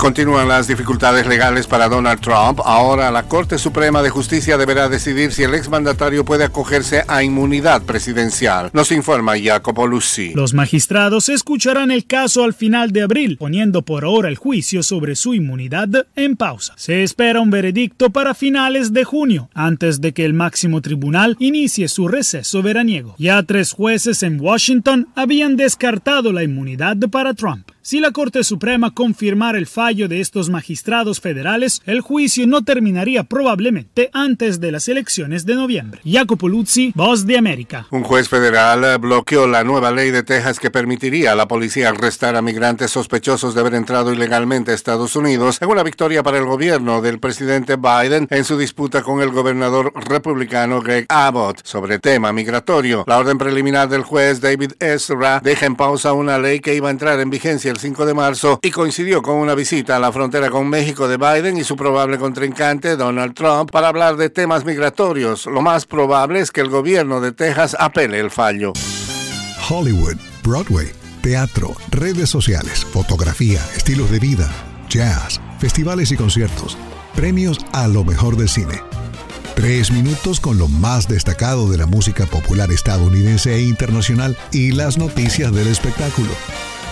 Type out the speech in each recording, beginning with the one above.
Continúan las dificultades legales para Donald Trump. Ahora la Corte Suprema de Justicia deberá decidir si el exmandatario puede acogerse a inmunidad presidencial. Nos informa Jacopo Lucy. Los magistrados escucharán el caso al final de abril, poniendo por ahora el juicio sobre su inmunidad en pausa. Se espera un veredicto para finales de junio, antes de que el máximo tribunal inicie su receso veraniego. Ya tres jueces en Washington habían descartado la inmunidad para Trump. Si la Corte Suprema confirmara el fallo de estos magistrados federales, el juicio no terminaría probablemente antes de las elecciones de noviembre. Jacopo Luzzi, Voz de América. Un juez federal bloqueó la nueva ley de Texas que permitiría a la policía arrestar a migrantes sospechosos de haber entrado ilegalmente a Estados Unidos en una victoria para el gobierno del presidente Biden en su disputa con el gobernador republicano Greg Abbott sobre tema migratorio. La orden preliminar del juez David Ezra deja en pausa una ley que iba a entrar en vigencia el 5 de marzo y coincidió con una visita a la frontera con México de Biden y su probable contrincante Donald Trump para hablar de temas migratorios. Lo más probable es que el gobierno de Texas apele el fallo. Hollywood, Broadway, teatro, redes sociales, fotografía, estilos de vida, jazz, festivales y conciertos, premios a lo mejor del cine. Tres minutos con lo más destacado de la música popular estadounidense e internacional y las noticias del espectáculo.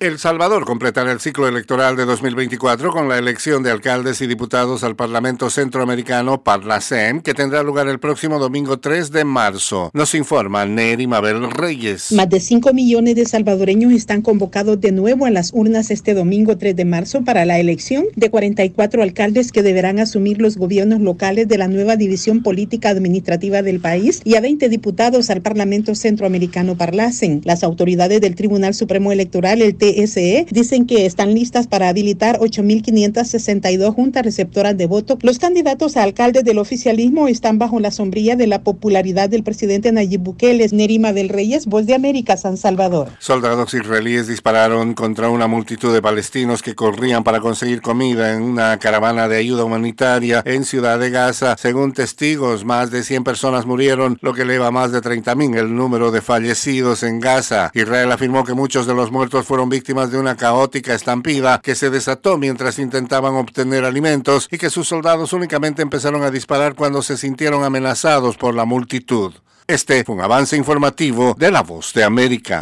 El Salvador completará el ciclo electoral de 2024 con la elección de alcaldes y diputados al Parlamento Centroamericano Parlacem, que tendrá lugar el próximo domingo 3 de marzo. Nos informa Neri Mabel Reyes. Más de 5 millones de salvadoreños están convocados de nuevo a las urnas este domingo 3 de marzo para la elección de 44 alcaldes que deberán asumir los gobiernos locales de la nueva división política administrativa del país y a 20 diputados al Parlamento Centroamericano Parlacem. Las autoridades del Tribunal Supremo Electoral, el T TSE dicen que están listas para habilitar 8.562 juntas receptoras de voto. Los candidatos a alcaldes del oficialismo están bajo la sombrilla de la popularidad del presidente Nayib Bukele. Nerima del Reyes, Voz de América, San Salvador. Soldados israelíes dispararon contra una multitud de palestinos que corrían para conseguir comida en una caravana de ayuda humanitaria en Ciudad de Gaza. Según testigos, más de 100 personas murieron, lo que eleva a más de 30.000 el número de fallecidos en Gaza. Israel afirmó que muchos de los muertos fueron víctimas víctimas de una caótica estampida que se desató mientras intentaban obtener alimentos y que sus soldados únicamente empezaron a disparar cuando se sintieron amenazados por la multitud. Este fue un avance informativo de La Voz de América.